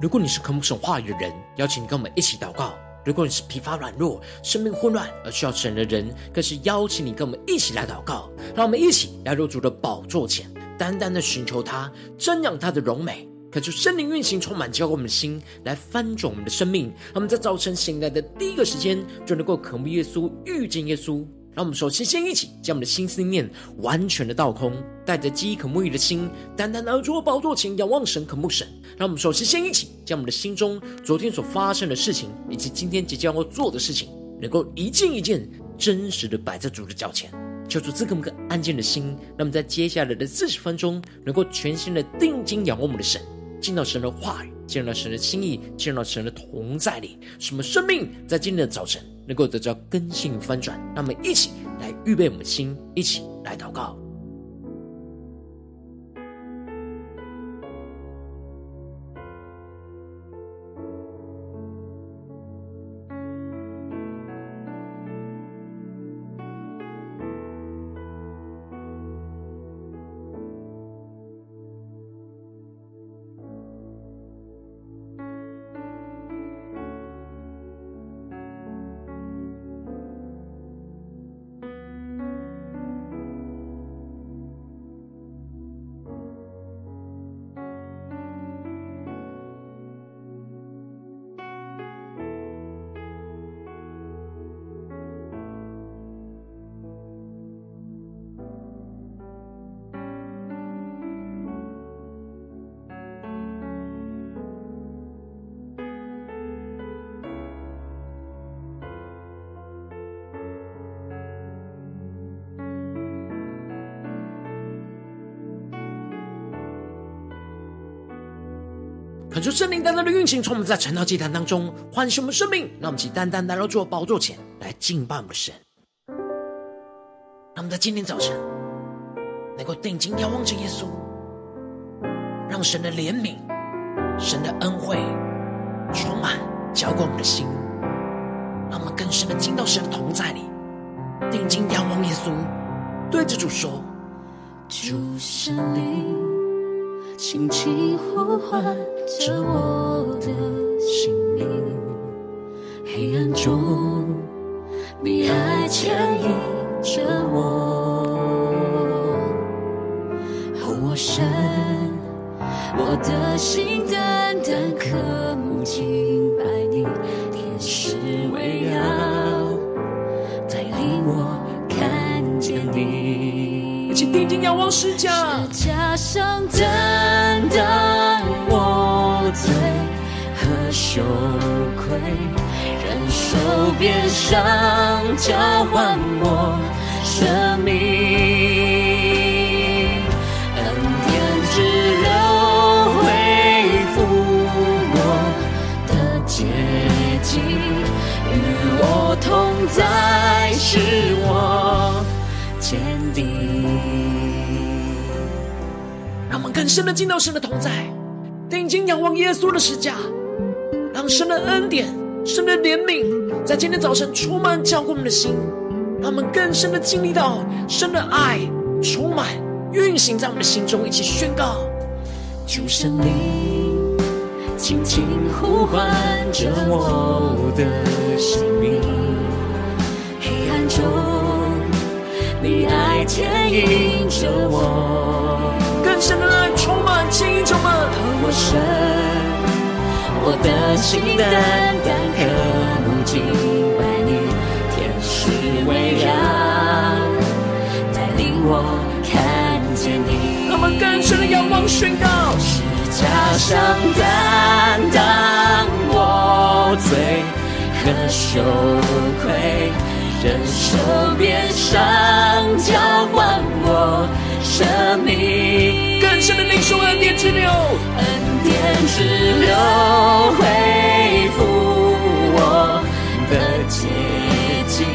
如果你是渴慕神话语的人，邀请你跟我们一起祷告；如果你是疲乏软弱、生命混乱而需要神的人，更是邀请你跟我们一起来祷告。让我们一起来入主的宝座前，单单的寻求他，瞻仰他的荣美。可就圣灵运行，充满浇灌我们的心，来翻转我们的生命。让我们在早晨醒来的第一个时间，就能够渴慕耶稣，遇见耶稣。让我们首先先一起将我们的心思念完全的倒空，带着饥渴沐浴的心，单单而坐宝座前仰望神，渴慕神。让我们首先先一起将我们的心中昨天所发生的事情，以及今天即将要做的事情，能够一件一件真实的摆在主的脚前，求主赐给我们个安静的心。让我们在接下来的四十分钟，能够全心的定睛仰望我们的神。进到神的话语，进入到神的心意，进入到神的同在里，什么生命在今天的早晨能够得到根性翻转？那么一起来预备我们的心，一起来祷告。圣灵单单的运行，从我们在晨祷祭坛当中唤醒我们生命，让我们起单单来到主宝座前来敬拜我们的神。让我们在今天早晨能够定睛仰望着耶稣，让神的怜悯、神的恩惠充满浇灌我们的心，让我们更深的进到神的同在里，定睛仰望耶稣，对着主说：主圣灵。轻轻呼唤着我的姓名，黑暗中你还牵引着我，我神，我的心单单渴慕敬拜你，天使围绕，带领我看见你，一起定睛仰望十架，十架上的。羞愧，忍受鞭伤，交换我生命，恩典之流恢复我的洁净，与我同在，使我坚定。让我们更深的进到神的同在，定睛仰望耶稣的十架，让神的恩典、神的怜悯，在今天早晨充满浇灌我们的心，让我们更深的经历到神的爱充满运行在我们的心中，一起宣告：主神灵，轻轻呼唤着我的生命，黑暗中你爱牵引着我。更深的爱充满牵引着我们，我神，我的心单单渴慕敬拜你，天使围绕，带领我看见你。让我们更深的仰望宣告，十架上担当我罪和羞愧，忍受鞭伤，交换我生命。更深的领受恩典之流，恩典之流恢复我的洁净，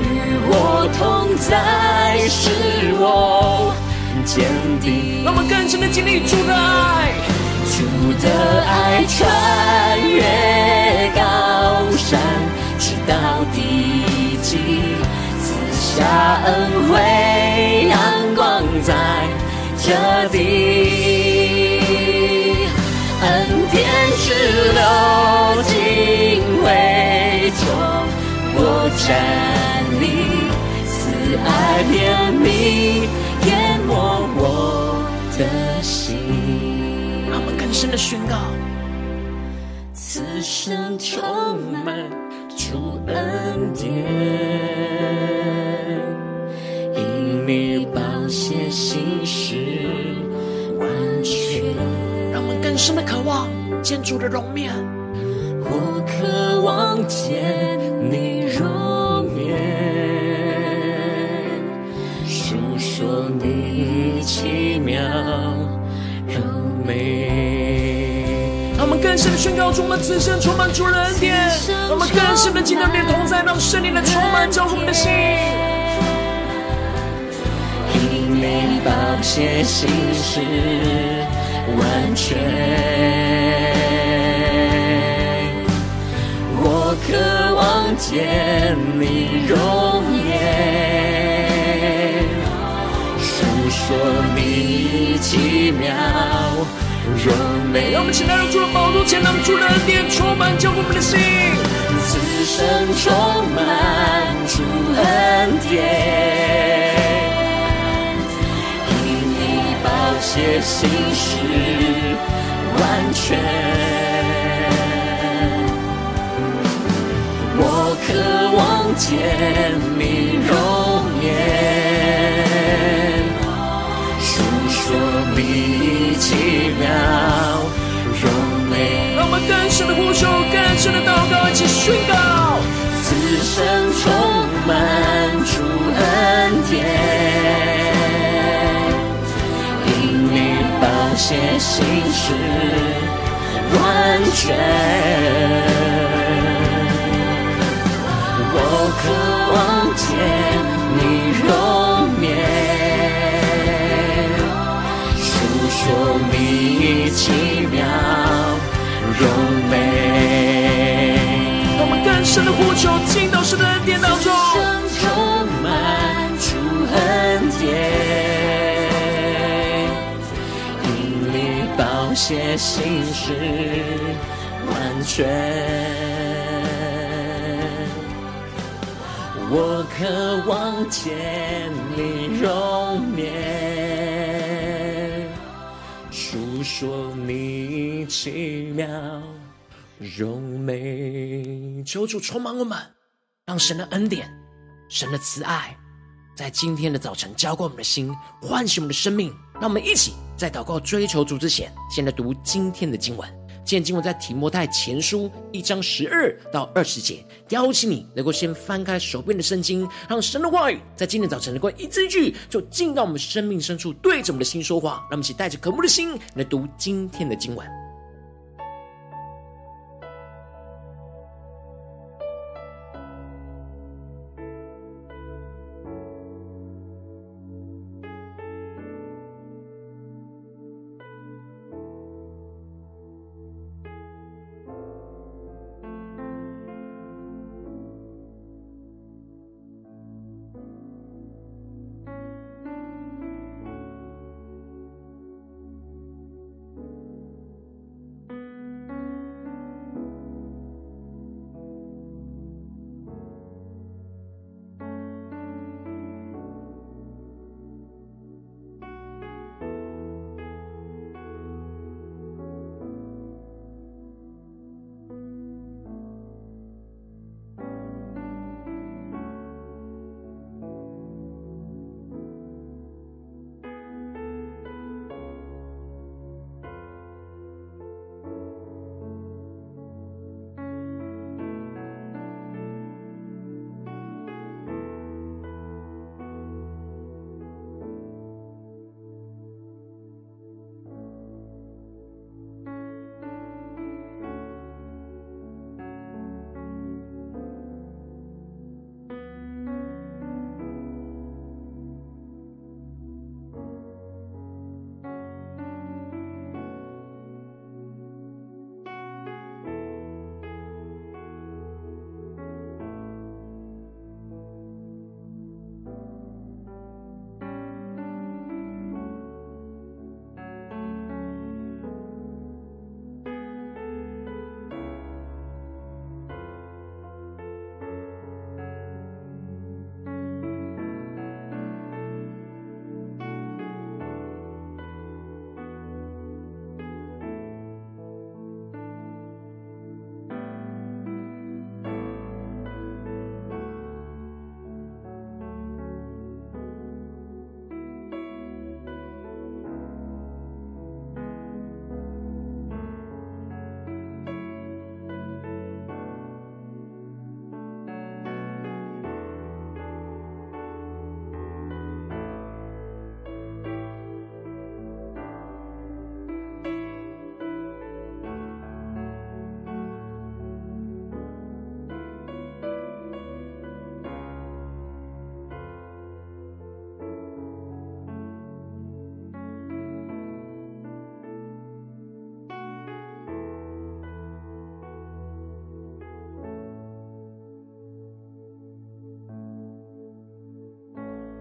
与我同在，使我坚定。让我们更深的经历主的爱，主的爱穿越高山，直到地极，赐下恩惠，阳光在。这地恩典之流进会中，我站立，慈爱怜悯淹没我的心。让我们更深的宣告：此生充满主恩典。心事完全，让我们更深的渴望见主的容面。我渴望见你容面，诉说你奇妙柔美。让我们更深的宣告出我们此生充满主的恩典，让我们更深的进入你的同在，让圣灵的充满浇灌我们的心。你宝血心事完全，我渴望见你容颜，诉说你奇妙柔美。让我们起来，让主的宝座前，让主的恩典充满浇灌我们的心，此生充满主恩典。写心事完全，我渴望见你容颜，诉说你奇妙柔美。让我们更深的呼求，更深的祷告，一起宣告：此生充满主恩典。写心事完全，我渴望见你容面，诉说你奇妙柔美。让我们更深的呼求，进到神的恩典当中，写心事完全，我渴望见你容面，述说你奇妙柔美。求主充满我们，让神的恩典、神的慈爱，在今天的早晨浇灌我们的心，唤醒我们的生命。让我们一起在祷告追求主之前，先来读今天的经文。今天经文在提摩太前书一章十二到二十节。邀请你能够先翻开手边的圣经，让神的话语在今天早晨能够一字一句，就进到我们生命深处，对着我们的心说话。让我们一起带着渴慕的心来读今天的经文。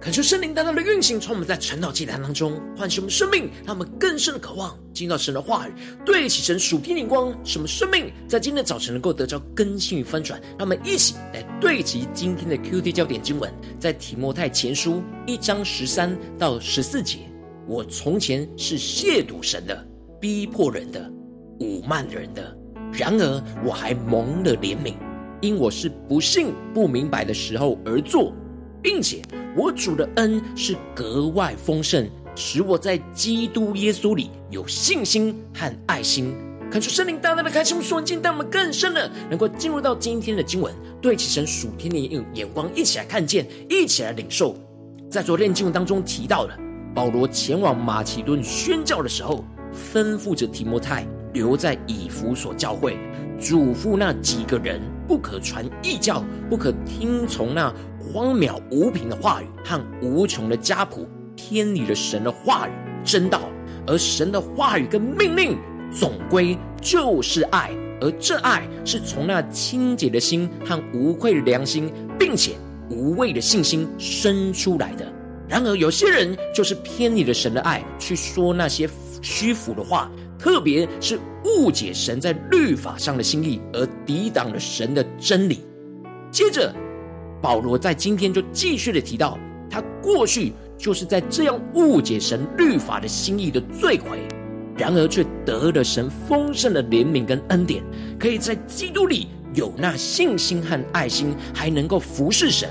恳求圣灵大大的运行，从我们在晨祷祭坛当中唤醒我们生命，让我们更深的渴望进到神的话语，对齐神属天灵光，使我们生命在今天早晨能够得到更新与翻转。让我们一起来对齐今天的 QT 焦点经文，在提摩太前书一章十三到十四节。我从前是亵渎神的，逼迫人的，侮慢人的，然而我还蒙了怜悯，因我是不信不明白的时候而做。并且我主的恩是格外丰盛，使我在基督耶稣里有信心和爱心。看出圣灵大大的开启我们属灵，带我们更深的能够进入到今天的经文，对其神属天的眼光，一起来看见，一起来领受。在昨天经文当中提到了保罗前往马其顿宣教的时候，吩咐着提摩太留在以弗所教会，嘱咐那几个人不可传异教，不可听从那。荒渺无凭的话语和无穷的家谱，偏离了神的话语真道。而神的话语跟命令总归就是爱，而这爱是从那清洁的心和无愧的良心，并且无畏的信心生出来的。然而，有些人就是偏离了神的爱，去说那些虚浮的话，特别是误解神在律法上的心意，而抵挡了神的真理。接着。保罗在今天就继续的提到，他过去就是在这样误解神律法的心意的罪魁，然而却得了神丰盛的怜悯跟恩典，可以在基督里有那信心和爱心，还能够服侍神。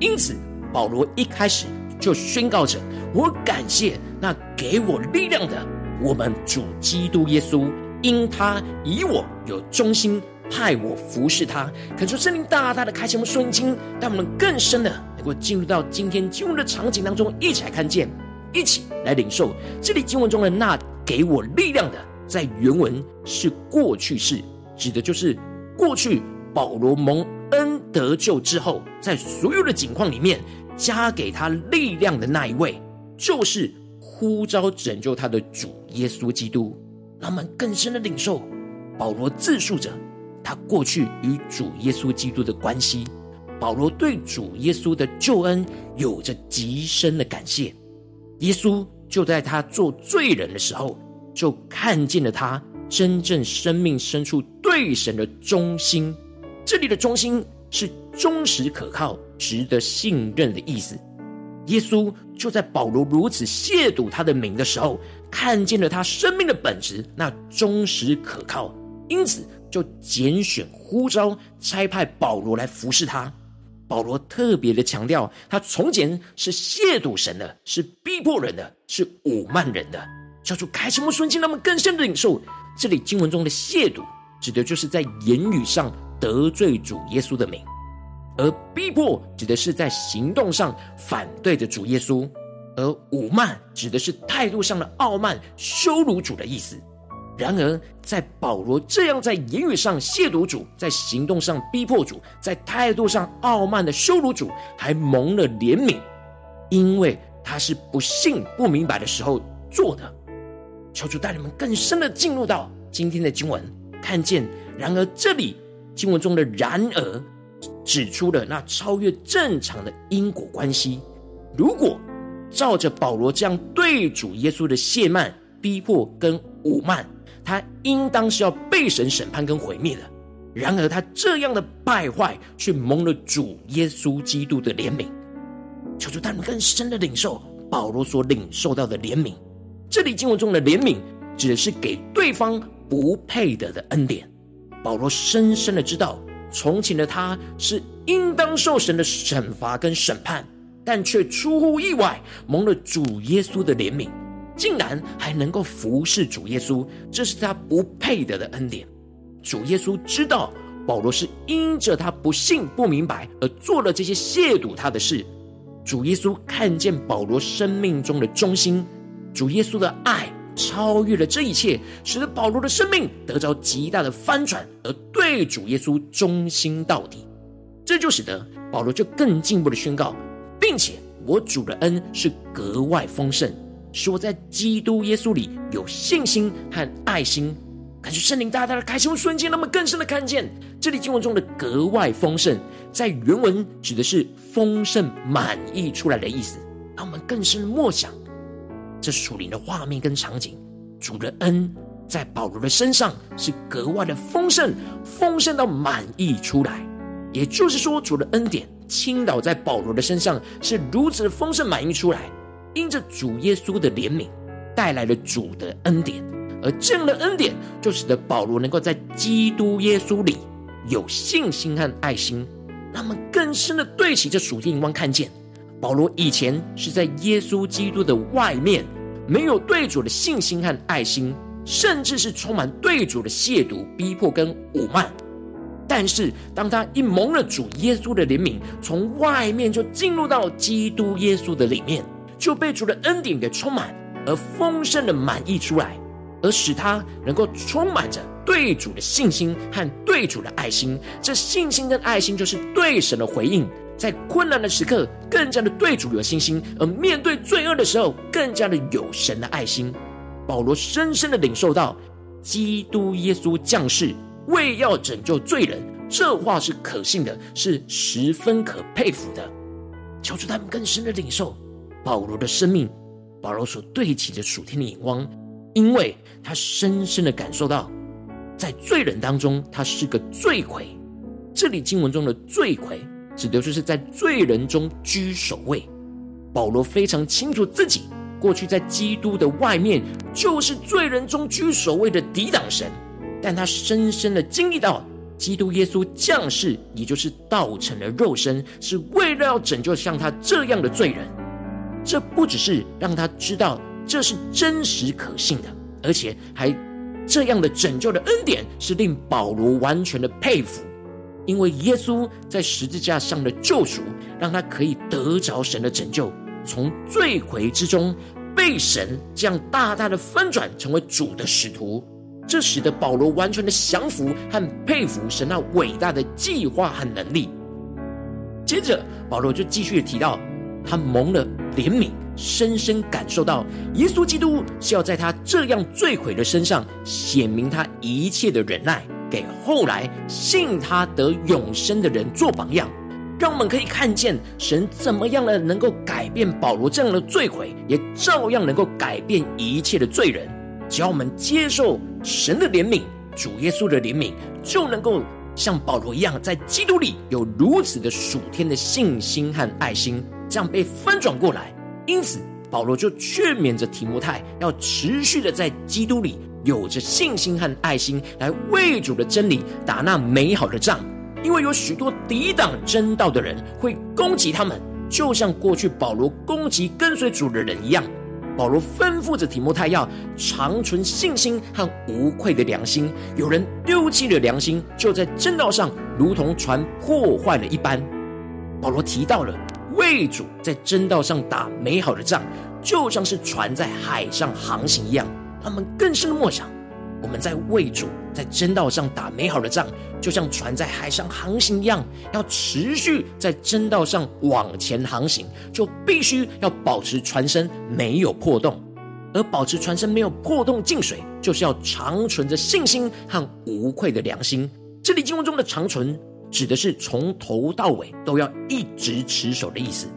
因此，保罗一开始就宣告着：“我感谢那给我力量的我们主基督耶稣，因他以我有忠心。”派我服侍他，恳求圣灵大大的开启我们圣经，让我们更深的能够进入到今天经文的场景当中，一起来看见，一起来领受。这里经文中的那给我力量的，在原文是过去式，指的就是过去保罗蒙恩得救之后，在所有的境况里面加给他力量的那一位，就是呼召拯救他的主耶稣基督。让我们更深的领受保罗自述着。他过去与主耶稣基督的关系，保罗对主耶稣的救恩有着极深的感谢。耶稣就在他做罪人的时候，就看见了他真正生命深处对神的忠心。这里的忠心是忠实可靠、值得信任的意思。耶稣就在保罗如此亵渎他的名的时候，看见了他生命的本质，那忠实可靠，因此。就拣选呼召差派保罗来服侍他。保罗特别的强调，他从前是亵渎神的，是逼迫人的，是侮慢人的。叫做开启我们顺境，那么更深的领受。这里经文中的亵渎，指的就是在言语上得罪主耶稣的名；而逼迫指的是在行动上反对着主耶稣；而侮慢指的是态度上的傲慢、羞辱主的意思。然而，在保罗这样在言语上亵渎主，在行动上逼迫主，在态度上傲慢的羞辱主，还蒙了怜悯，因为他是不信不明白的时候做的。求主带你们更深的进入到今天的经文，看见。然而，这里经文中的“然而”指出了那超越正常的因果关系。如果照着保罗这样对主耶稣的亵慢、逼迫跟侮慢，他应当是要被神审判跟毁灭的，然而他这样的败坏，却蒙了主耶稣基督的怜悯。求主他们更深的领受保罗所领受到的怜悯。这里经文中的怜悯，指的是给对方不配得的恩典。保罗深深的知道，从前的他是应当受神的惩罚跟审判，但却出乎意外蒙了主耶稣的怜悯。竟然还能够服侍主耶稣，这是他不配得的恩典。主耶稣知道保罗是因着他不信不明白而做了这些亵渎他的事。主耶稣看见保罗生命中的忠心，主耶稣的爱超越了这一切，使得保罗的生命得着极大的翻转，而对主耶稣忠心到底。这就使得保罗就更进一步的宣告，并且我主的恩是格外丰盛。使我在基督耶稣里有信心和爱心，感谢圣灵大大的开启我们瞬间，那么更深的看见这里经文中的格外丰盛，在原文指的是丰盛满溢出来的意思。让我们更深的默想这属灵的画面跟场景。主的恩在保罗的身上是格外的丰盛，丰盛到满溢出来。也就是说，主的恩典倾倒在保罗的身上是如此的丰盛满溢出来。因着主耶稣的怜悯，带来了主的恩典，而这样的恩典就使得保罗能够在基督耶稣里有信心和爱心。那么更深的对齐这属天眼光，看见保罗以前是在耶稣基督的外面，没有对主的信心和爱心，甚至是充满对主的亵渎、逼迫跟侮慢。但是当他一蒙了主耶稣的怜悯，从外面就进入到基督耶稣的里面，就被主的恩典给充满，而丰盛的满溢出来，而使他能够充满着对主的信心和对主的爱心。这信心跟爱心就是对神的回应，在困难的时刻更加的对主有信心，而面对罪恶的时候更加的有神的爱心。保罗深深的领受到，基督耶稣降世为要拯救罪人，这话是可信的，是十分可佩服的。求主他们更深的领受。保罗的生命，保罗所对齐的属天的眼光，因为他深深的感受到，在罪人当中，他是个罪魁。这里经文中的罪魁，指的就是在罪人中居首位。保罗非常清楚自己过去在基督的外面，就是罪人中居首位的抵挡神，但他深深的经历到，基督耶稣降世，也就是道成了肉身，是为了要拯救像他这样的罪人。这不只是让他知道这是真实可信的，而且还这样的拯救的恩典是令保罗完全的佩服，因为耶稣在十字架上的救赎，让他可以得着神的拯救，从罪魁之中被神这样大大的翻转，成为主的使徒。这使得保罗完全的降服和佩服神那伟大的计划和能力。接着，保罗就继续提到。他蒙了怜悯，深深感受到耶稣基督是要在他这样罪魁的身上显明他一切的忍耐，给后来信他得永生的人做榜样，让我们可以看见神怎么样的能够改变保罗这样的罪魁，也照样能够改变一切的罪人。只要我们接受神的怜悯，主耶稣的怜悯，就能够像保罗一样，在基督里有如此的属天的信心和爱心。这样被翻转过来，因此保罗就劝勉着提摩太，要持续的在基督里有着信心和爱心，来为主的真理打那美好的仗。因为有许多抵挡真道的人会攻击他们，就像过去保罗攻击跟随主的人一样。保罗吩咐着提摩太要长存信心和无愧的良心。有人丢弃了良心，就在真道上如同船破坏了一般。保罗提到了。为主在真道上打美好的仗，就像是船在海上航行一样。他们更深的默想，我们在为主在真道上打美好的仗，就像船在海上航行一样。要持续在真道上往前航行，就必须要保持船身没有破洞。而保持船身没有破洞进水，就是要长存着信心和无愧的良心。这里经文中的长存。指的是从头到尾都要一直持守的意思。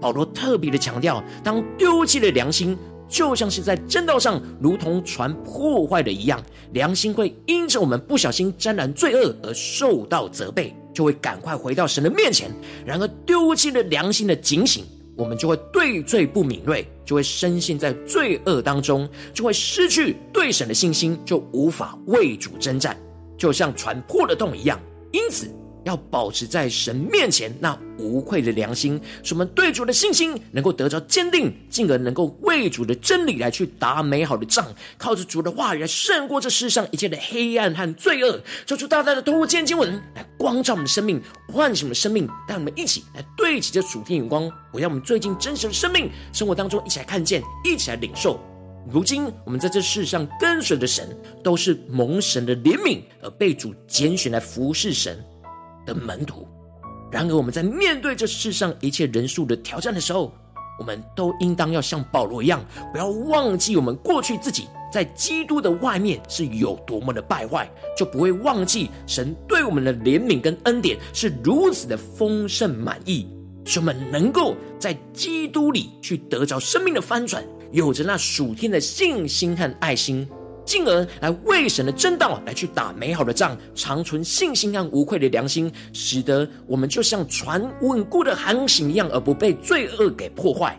保罗特别的强调，当丢弃了良心，就像是在正道上如同船破坏了一样，良心会因着我们不小心沾染罪恶而受到责备，就会赶快回到神的面前。然而丢弃了良心的警醒，我们就会对罪不敏锐，就会深陷在罪恶当中，就会失去对神的信心，就无法为主征战，就像船破了洞一样。因此，要保持在神面前那无愧的良心，使我们对主的信心能够得着坚定，进而能够为主的真理来去打美好的仗，靠着主的话语来胜过这世上一切的黑暗和罪恶。求主大大的透过今天经文来光照我们的生命，唤醒我们的生命，带我们一起来对齐这属天眼光，我要我们最近真实的生命生活当中一起来看见，一起来领受。如今我们在这世上跟随的神，都是蒙神的怜悯而被主拣选来服侍神的门徒。然而我们在面对这世上一切人数的挑战的时候，我们都应当要像保罗一样，不要忘记我们过去自己在基督的外面是有多么的败坏，就不会忘记神对我们的怜悯跟恩典是如此的丰盛满意。使我们能够在基督里去得着生命的翻转，有着那属天的信心和爱心，进而来为神的真道来去打美好的仗，长存信心和无愧的良心，使得我们就像船稳固的航行一样，而不被罪恶给破坏。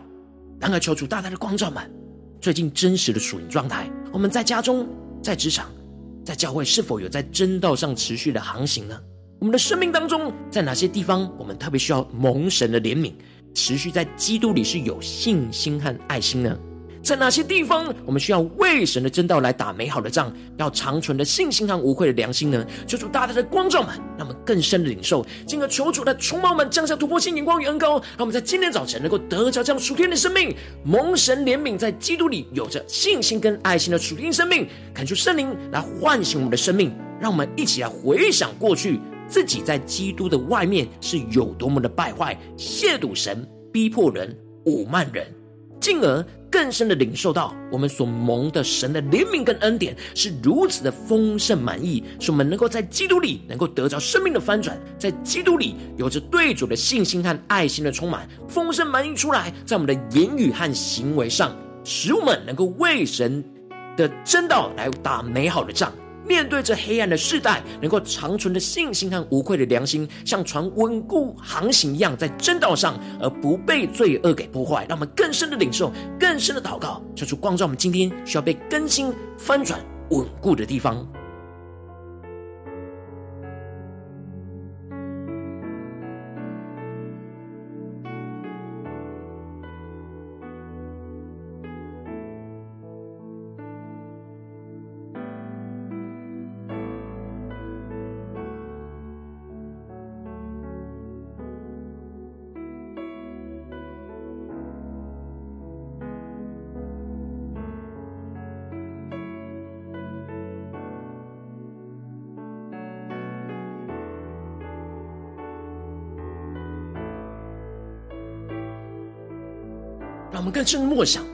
然而，求主大大的光照们，最近真实的属灵状态，我们在家中、在职场、在教会，是否有在真道上持续的航行呢？我们的生命当中，在哪些地方，我们特别需要蒙神的怜悯，持续在基督里是有信心和爱心呢？在哪些地方，我们需要为神的真道来打美好的仗，要长存的信心和无愧的良心呢？求主大大的光照们，让我们更深的领受，进而求主的充满们降下突破性眼光与恩膏，让我们在今天早晨能够得着这样属天的生命，蒙神怜悯，在基督里有着信心跟爱心的属天生命，恳求圣灵来唤醒我们的生命，让我们一起来回想过去自己在基督的外面是有多么的败坏，亵渎神，逼迫人，侮慢人，进而。更深的领受到，我们所蒙的神的怜悯跟恩典是如此的丰盛满意，使我们能够在基督里能够得着生命的翻转，在基督里有着对主的信心和爱心的充满，丰盛满溢出来，在我们的言语和行为上，使我们能够为神的真道来打美好的仗。面对着黑暗的世代，能够长存的信心和无愧的良心，像船稳固航行一样，在正道上，而不被罪恶给破坏。让我们更深的领受，更深的祷告，求主光照我们今天需要被更新、翻转、稳固的地方。让我们更深默想，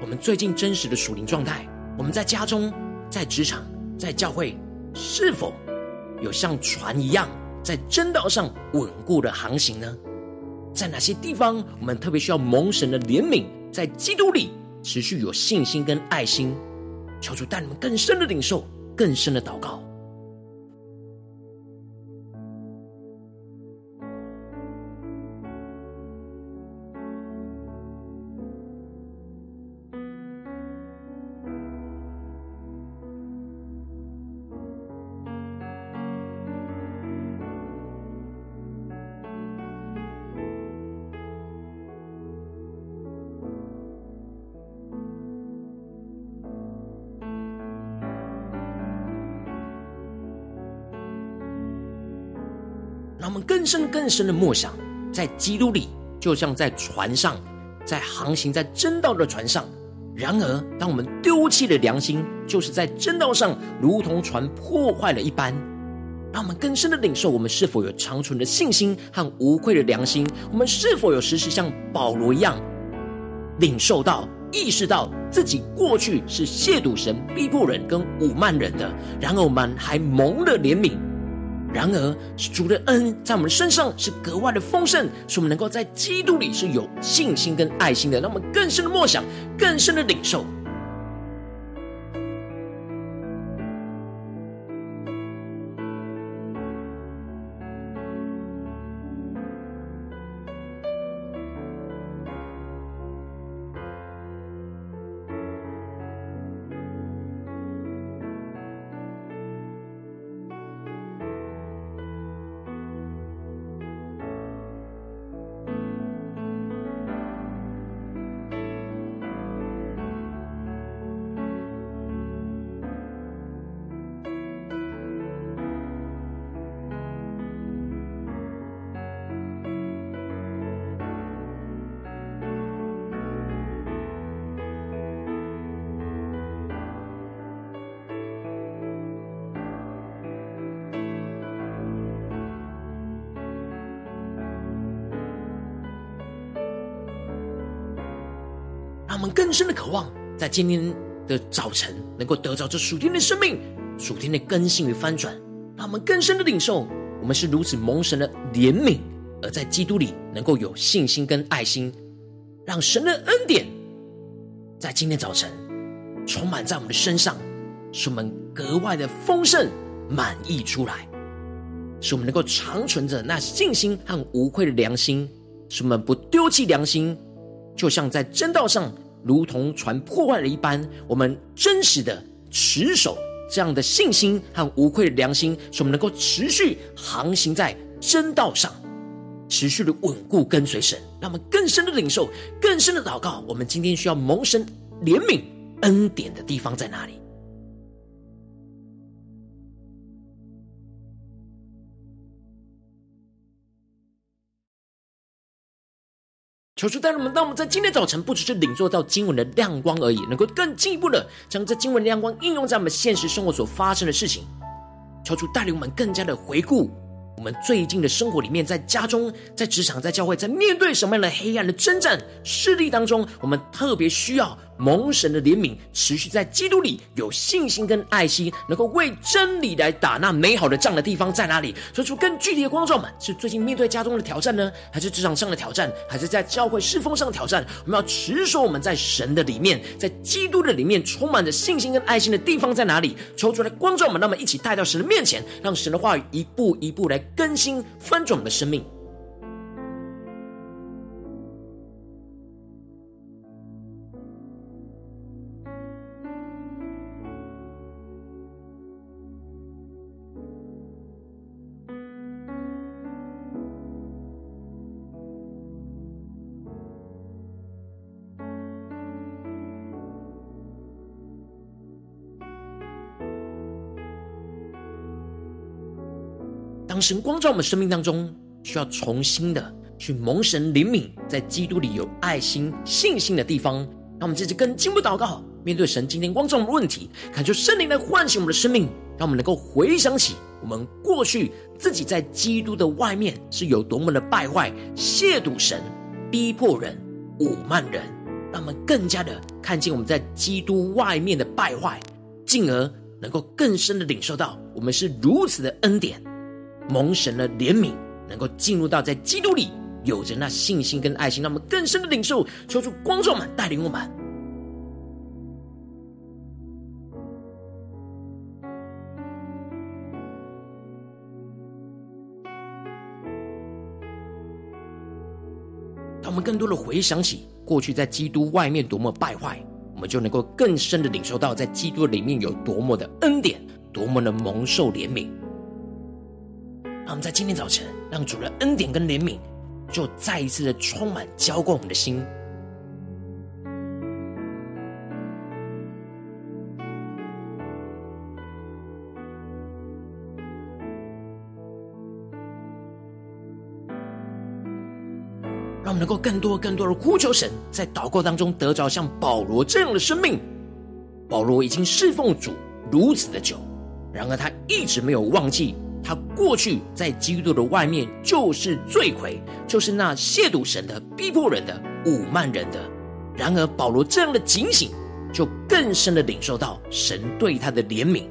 我们最近真实的属灵状态。我们在家中、在职场、在教会，是否有像船一样在真道上稳固的航行呢？在哪些地方，我们特别需要蒙神的怜悯，在基督里持续有信心跟爱心？求主带你们更深的领受，更深的祷告。更深的默想，在基督里，就像在船上，在航行在真道的船上。然而，当我们丢弃了良心，就是在真道上，如同船破坏了一般。让我们更深的领受，我们是否有长存的信心和无愧的良心？我们是否有时时像保罗一样，领受到、意识到自己过去是亵渎神、逼迫人跟侮慢人的？然而，我们还蒙了怜悯。然而，主的恩在我们身上是格外的丰盛，使我们能够在基督里是有信心跟爱心的。让我们更深的默想，更深的领受。今天的早晨能够得着这属天的生命、属天的更新与翻转。让我们更深的领受，我们是如此蒙神的怜悯，而在基督里能够有信心跟爱心，让神的恩典在今天早晨充满在我们的身上，使我们格外的丰盛满溢出来，使我们能够长存着那信心和无愧的良心，使我们不丢弃良心，就像在真道上如同船破坏了一般，我们真实的持守这样的信心和无愧的良心，使我们能够持续航行在真道上。持续的稳固跟随神，让我们更深的领受、更深的祷告。我们今天需要蒙神怜悯恩典的地方在哪里？求主带领我们，让我们在今天早晨，不只是领受到经文的亮光而已，能够更进一步的将这经文的亮光应用在我们现实生活所发生的事情。求主带领我们更加的回顾。我们最近的生活里面，在家中、在职场、在教会，在面对什么样的黑暗的征战势力当中，我们特别需要。蒙神的怜悯，持续在基督里有信心跟爱心，能够为真理来打那美好的仗的地方在哪里？说出更具体的光照们，是最近面对家中的挑战呢，还是职场上的挑战，还是在教会侍奉上的挑战？我们要持守我们在神的里面，在基督的里面充满着信心跟爱心的地方在哪里？求出来光照们，那么一起带到神的面前，让神的话语一步一步来更新翻转我们的生命。神光照我们生命当中，需要重新的去蒙神怜悯，在基督里有爱心、信心的地方。让我们这次更进一步祷告，面对神今天光照我们的问题，恳求圣灵来唤醒我们的生命，让我们能够回想起我们过去自己在基督的外面是有多么的败坏、亵渎神、逼迫人、侮慢人，让我们更加的看见我们在基督外面的败坏，进而能够更深的领受到我们是如此的恩典。蒙神的怜悯，能够进入到在基督里有着那信心跟爱心，让我们更深的领受，求主光照们带领我们。当我们更多的回想起过去在基督外面多么败坏，我们就能够更深的领受到在基督里面有多么的恩典，多么的蒙受怜悯。让我们在今天早晨，让主的恩典跟怜悯，就再一次的充满浇灌我们的心。让我们能够更多、更多的呼求神，在祷告当中得着像保罗这样的生命。保罗已经侍奉主如此的久，然而他一直没有忘记。他过去在基督的外面就是罪魁，就是那亵渎神的、逼迫人的、辱骂人的。然而保罗这样的警醒，就更深的领受到神对他的怜悯，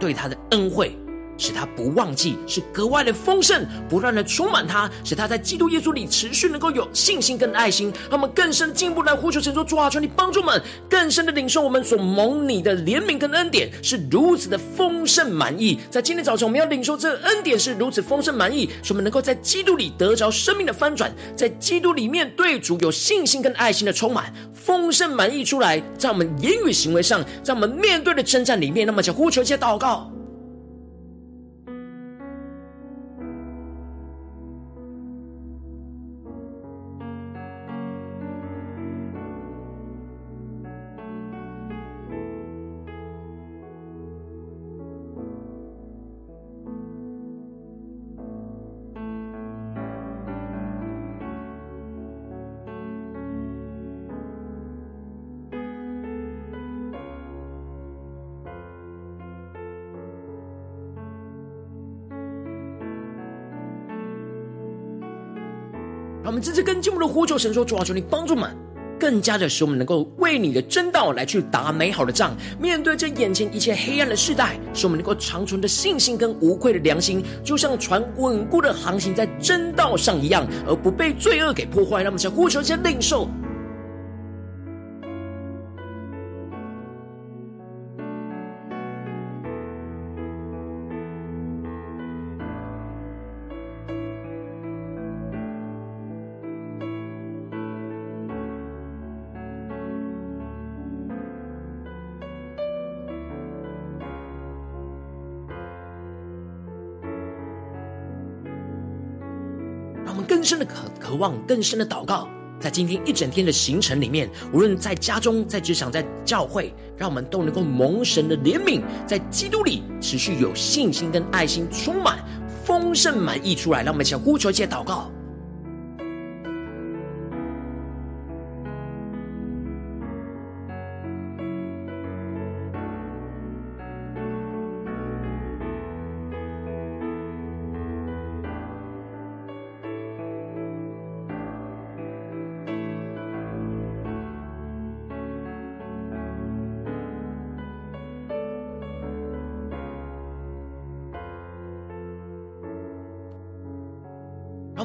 对他的恩惠。使他不忘记，是格外的丰盛，不断的充满他，使他在基督耶稣里持续能够有信心跟爱心。让我们更深进一步来呼求神说：主啊，求你帮助我们，更深的领受我们所蒙你的怜悯跟恩典，是如此的丰盛满意。在今天早晨，我们要领受这个恩典是如此丰盛满意，使我们能够在基督里得着生命的翻转，在基督里面对主有信心跟爱心的充满，丰盛满意出来，在我们言语行为上，在我们面对的征战里面，那么就呼求一些祷告。我们这次跟进我们的呼求，神说：主啊，求你帮助我们，更加的使我们能够为你的真道来去打美好的仗。面对这眼前一切黑暗的世代，使我们能够长存的信心跟无愧的良心，就像船稳固的航行在真道上一样，而不被罪恶给破坏。让我们先呼求，先领受。深的渴渴望，更深的祷告，在今天一整天的行程里面，无论在家中、在职场、在教会，让我们都能够蒙神的怜悯，在基督里持续有信心跟爱心充满丰盛满溢出来。让我们一起呼求，一些祷告。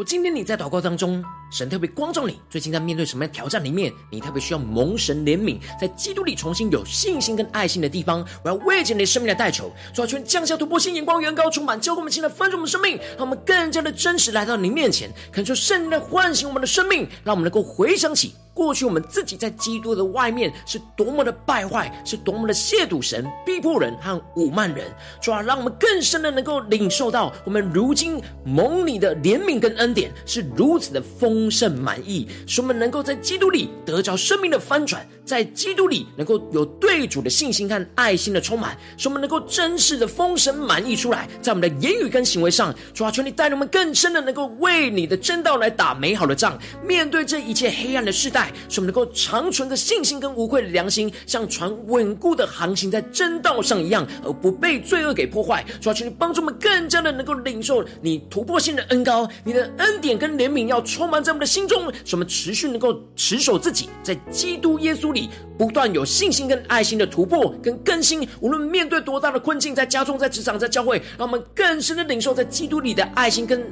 我今天你在祷告当中，神特别关照你，最近在面对什么样挑战里面，你特别需要蒙神怜悯，在基督里重新有信心跟爱心的地方，我要为着你生命的代求，主啊，求降下突破性眼光，远高充满，教灌我们现在翻转我们生命，让我们更加的真实来到你面前，恳求圣灵来唤醒我们的生命，让我们能够回想起。过去我们自己在基督的外面是多么的败坏，是多么的亵渎神、逼迫人和侮慢人，主啊，让我们更深的能够领受到，我们如今蒙你的怜悯跟恩典是如此的丰盛满意，使我们能够在基督里得着生命的翻转，在基督里能够有对主的信心和爱心的充满，使我们能够真实的丰盛满溢出来，在我们的言语跟行为上，主啊，求你带领我们更深的能够为你的真道来打美好的仗，面对这一切黑暗的世代。使我们能够长存着信心跟无愧的良心，像船稳固的航行在真道上一样，而不被罪恶给破坏。主要求你帮助我们更加的能够领受你突破性的恩膏，你的恩典跟怜悯要充满在我们的心中，使我们持续能够持守自己，在基督耶稣里不断有信心跟爱心的突破跟更新。无论面对多大的困境，在家中、在职场、在教会，让我们更深的领受在基督里的爱心跟。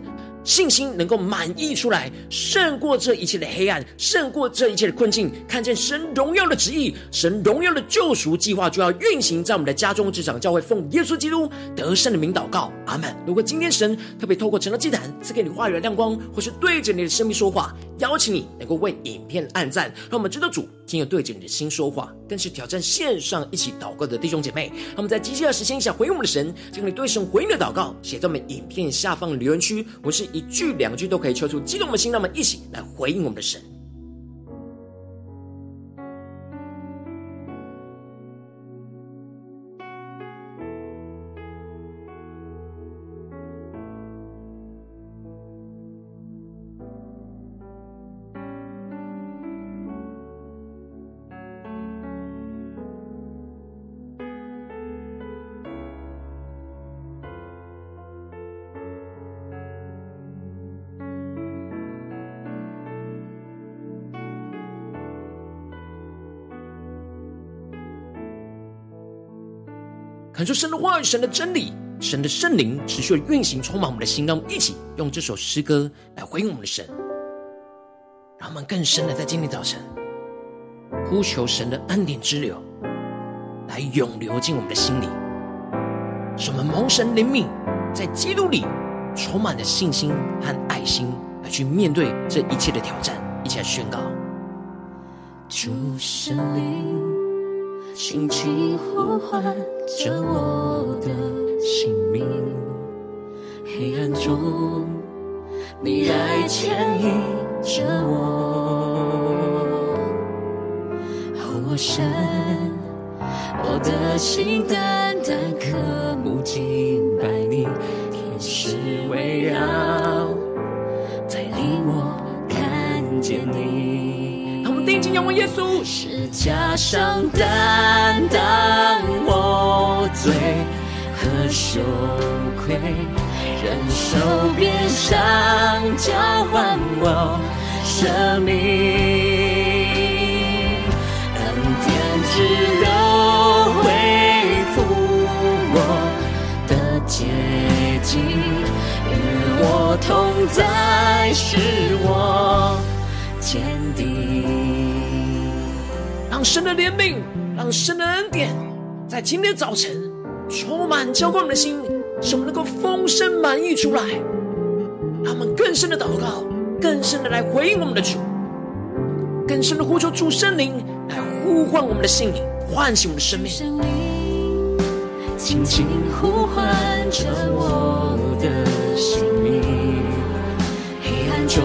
信心能够满溢出来，胜过这一切的黑暗，胜过这一切的困境。看见神荣耀的旨意，神荣耀的救赎计划就要运行在我们的家中、职场、教会，奉耶稣基督得胜的名祷告，阿门。如果今天神特别透过成了祭坛赐给你话语的亮光，或是对着你的生命说话，邀请你能够为影片按赞，让我们知道主今日对着你的心说话，更是挑战线上一起祷告的弟兄姐妹。那么在接下来时间想回应我们的神，请你对神回应的祷告写在我们影片下方留言区，我是一句两句都可以抽出激动的心，那么一起来回应我们的神。看出神的话语、神的真理、神的圣灵持续的运行，充满我们的心。让我们一起用这首诗歌来回应我们的神，让我们更深的在今天早晨呼求神的恩典之流，来永流进我们的心里，使我们蒙神怜悯，在基督里充满了信心和爱心，来去面对这一切的挑战。一起来宣告：主圣灵，轻轻呼唤着我的姓名，黑暗中，你爱牵引着我，我神，我的心单单渴慕敬拜你，天使围绕，带领我看见你。仰望耶稣，十架上担当我罪和羞愧，忍受鞭伤交换我生命。只留恢复我的洁净，与我同在，使我坚定。让神的怜悯，让神的恩典，在今天早晨充满浇灌我们的心，使我们能够丰盛满溢出来。让我们更深的祷告，更深的来回应我们的主，更深的呼求主圣灵来。呼唤我们的心灵，唤醒我们的生命。轻轻呼唤着我的性命，黑暗中，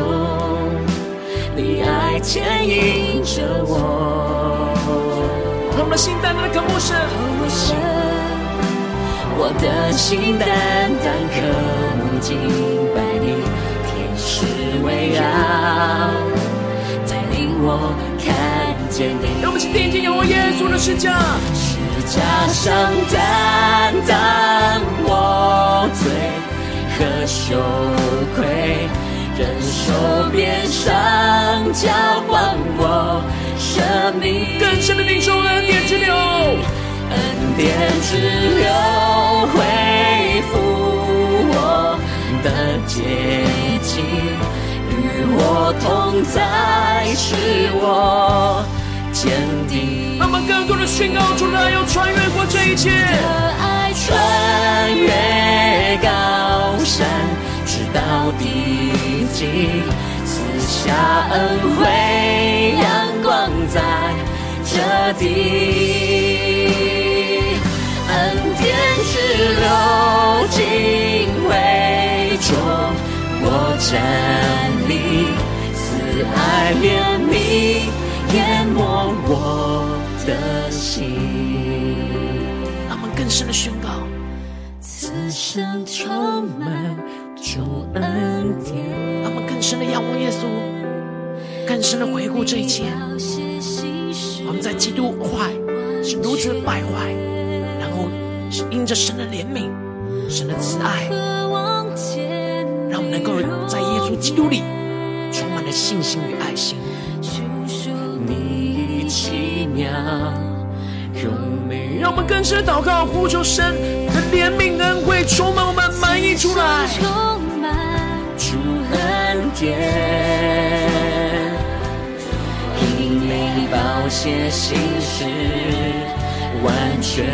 你爱牵引着我。让我们的心单单的渴慕神，我的心单单渴慕敬拜你，天使围绕，带领我看见你。让我们去定睛仰望耶稣的十架，十架上担当我罪和羞愧，忍受鞭伤交换我生命。更深的领受恩典之流，恩典之流恢复我的洁净，与我同在，使我。坚定，让我们更多的宣告出来，要穿越过这一切。的爱穿越高山，直到地极，赐下恩惠，阳光在这地，恩典之流尽会中，我站立，慈爱怜悯。淹没我的心，他们更深的宣告，此生充满主恩典。更深的仰望耶稣，更深的回顾这一切。我们在基督坏是如此败坏，然后是因着神的怜悯、神的慈爱，让我们能够在耶稣基督里充满了信心与爱心。让我们更深祷告，呼求神的怜悯恩惠充满我们，满溢出来。充满主恩典，因你宝血心事完全。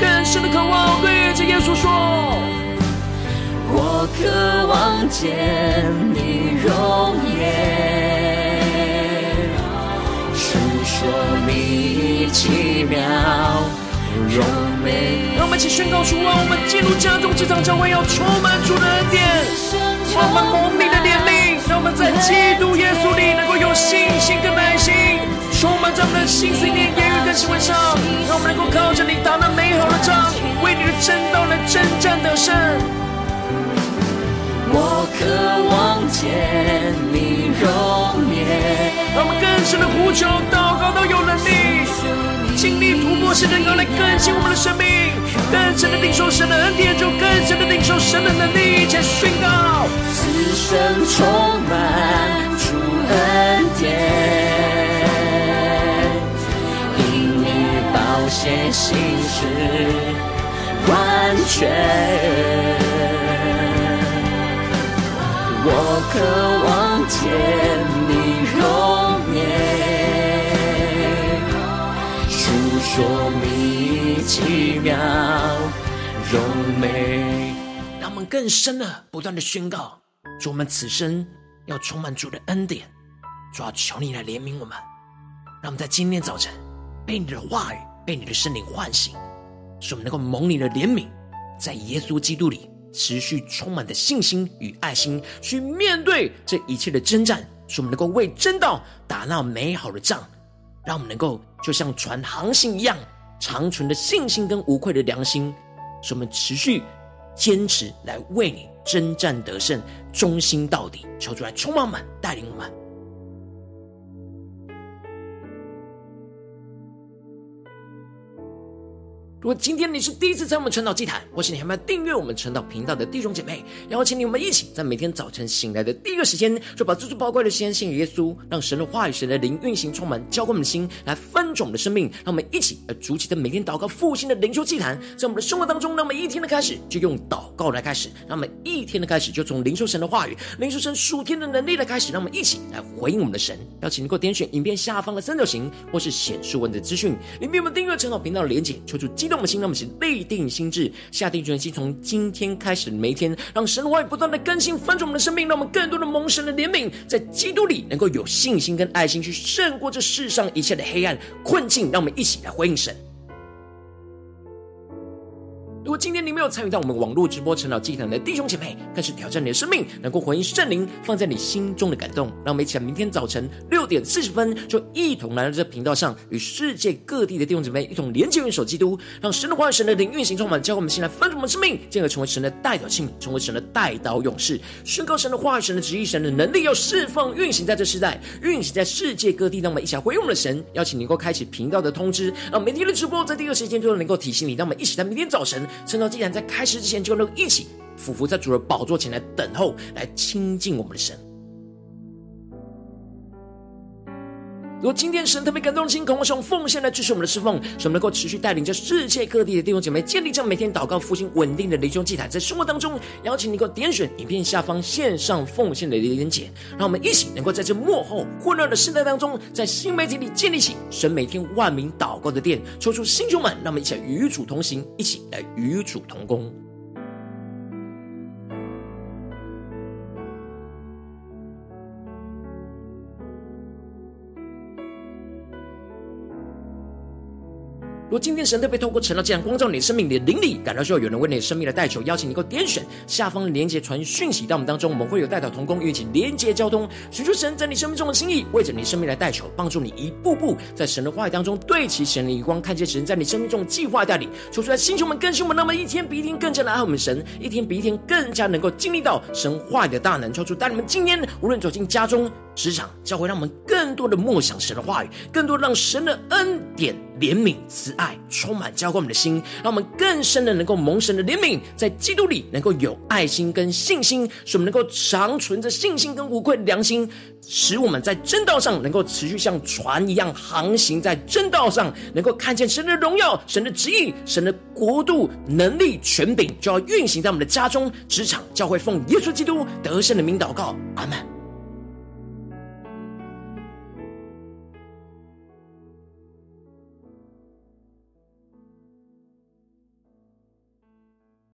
更深的渴望，对着耶稣说：我渴望见你容颜。说你奇妙柔美，让我们一起宣告出啊！我们进入家中这场教会，要充满主的恩典，我们蒙你，我们在基督耶稣里能够有信心跟耐心，充满在我们的心思念、言语跟行为上，让我们能够靠着你打那美好的仗，为你的真道来征战得胜。我渴望见你容颜，让我们更深的呼求、祷告都有能力，经历突破性的能来更新我们的生命，更深的领受神的恩典，就更深的领受神的能力，一起宣告：此生宝血心事完全。我渴望见你容颜，述说你奇妙荣美。让我们更深的不断的宣告，主我们此生要充满主的恩典，主要求你来怜悯我们。让我们在今天早晨被你的话语、被你的圣灵唤醒，使我们能够蒙你的怜悯，在耶稣基督里持续充满的信心与爱心，去面对这一切的征战，使我们能够为真道打那美好的仗。让我们能够就像船航行一样，长存的信心跟无愧的良心，使我们持续坚持来为你征战得胜，忠心到底。求主来充满我们，带领我们。如果今天你是第一次在我们晨祷祭坛，或是你还没有订阅我们晨祷频道的弟兄姐妹，邀请你我们一起在每天早晨醒来的第一个时间，就把最最宝贵的时间献给耶稣，让神的话语、神的灵运行充满，浇灌我们的心，来翻转我们的生命。让我们一起来筑起的每天祷告复兴的灵修祭坛，在我们的生活当中，让我们一天的开始就用祷告来开始，让我们一天的开始就从灵修神的话语、灵修神属天的能力来开始，让我们一起来回应我们的神。邀请你给我点选影片下方的三角形，或是显示文字资讯，里面我们订阅晨祷频道的连结，求主动我们心，让我们是立定心智，下定决心，从今天开始的每一天，让神的话语不断的更新翻转我们的生命，让我们更多的蒙神的怜悯，在基督里能够有信心跟爱心去胜过这世上一切的黑暗困境。让我们一起来回应神。如果今天你没有参与到我们网络直播晨祷祭坛的弟兄姐妹，更是挑战你的生命，能够回应圣灵放在你心中的感动。让我们一起来，明天早晨六点四十分，就一同来到这频道上，与世界各地的弟兄姐妹一同连接、元首基督，让神的话语、神的灵运行充满，教会我们现在翻转我们生命，进而成为神的代表性，成为神的代祷勇士，宣告神的话语、神的旨意、神的能力要释放、运行在这世代，运行在世界各地。让我们一起来回应我们的神，邀请你能够开启频道的通知，让每天的直播在第一个时间就能够提醒你。让我们一起在明天早晨。晨祷祭坛在开始之前，就能一起俯伏在主的宝座前来等候，来亲近我们的神。如果今天神特别感动的心，渴望用奉献来支持我们的侍奉，使我们能够持续带领着世界各地的弟兄姐妹建立这样每天祷告复兴稳定的灵修祭坛，在生活当中，邀请你能够点选影片下方线上奉献的连结，让我们一起能够在这幕后混乱的时代当中，在新媒体里建立起神每天万名祷告的殿，抽出弟兄们，让我们一起来与主同行，一起来与主同工。如今天神特别透过晨祷这样光照你的生命，你的灵里感到需要有人为你的生命的代求，邀请你够点选下方连接传讯息到我们当中，我们会有代祷同工，一起连接交通，寻求神在你生命中的心意，为着你生命来代求，帮助你一步步在神的话语当中对齐神的眼光，看见神在你生命中的计划带领，求出来星球们更新我们，那么一天比一天更加的爱我们神，一天比一天更加能够经历到神话语的大能，求出带你们今天无论走进家中、职场，教会让我们更多的默想神的话语，更多让神的恩典、怜悯、慈爱充满浇灌我们的心，让我们更深的能够蒙神的怜悯，在基督里能够有爱心跟信心，使我们能够长存着信心跟无愧的良心，使我们在正道上能够持续像船一样航行在正道上，能够看见神的荣耀、神的旨意、神的国度、能力、权柄，就要运行在我们的家中、职场、教会，奉耶稣基督得胜的名祷告，阿门。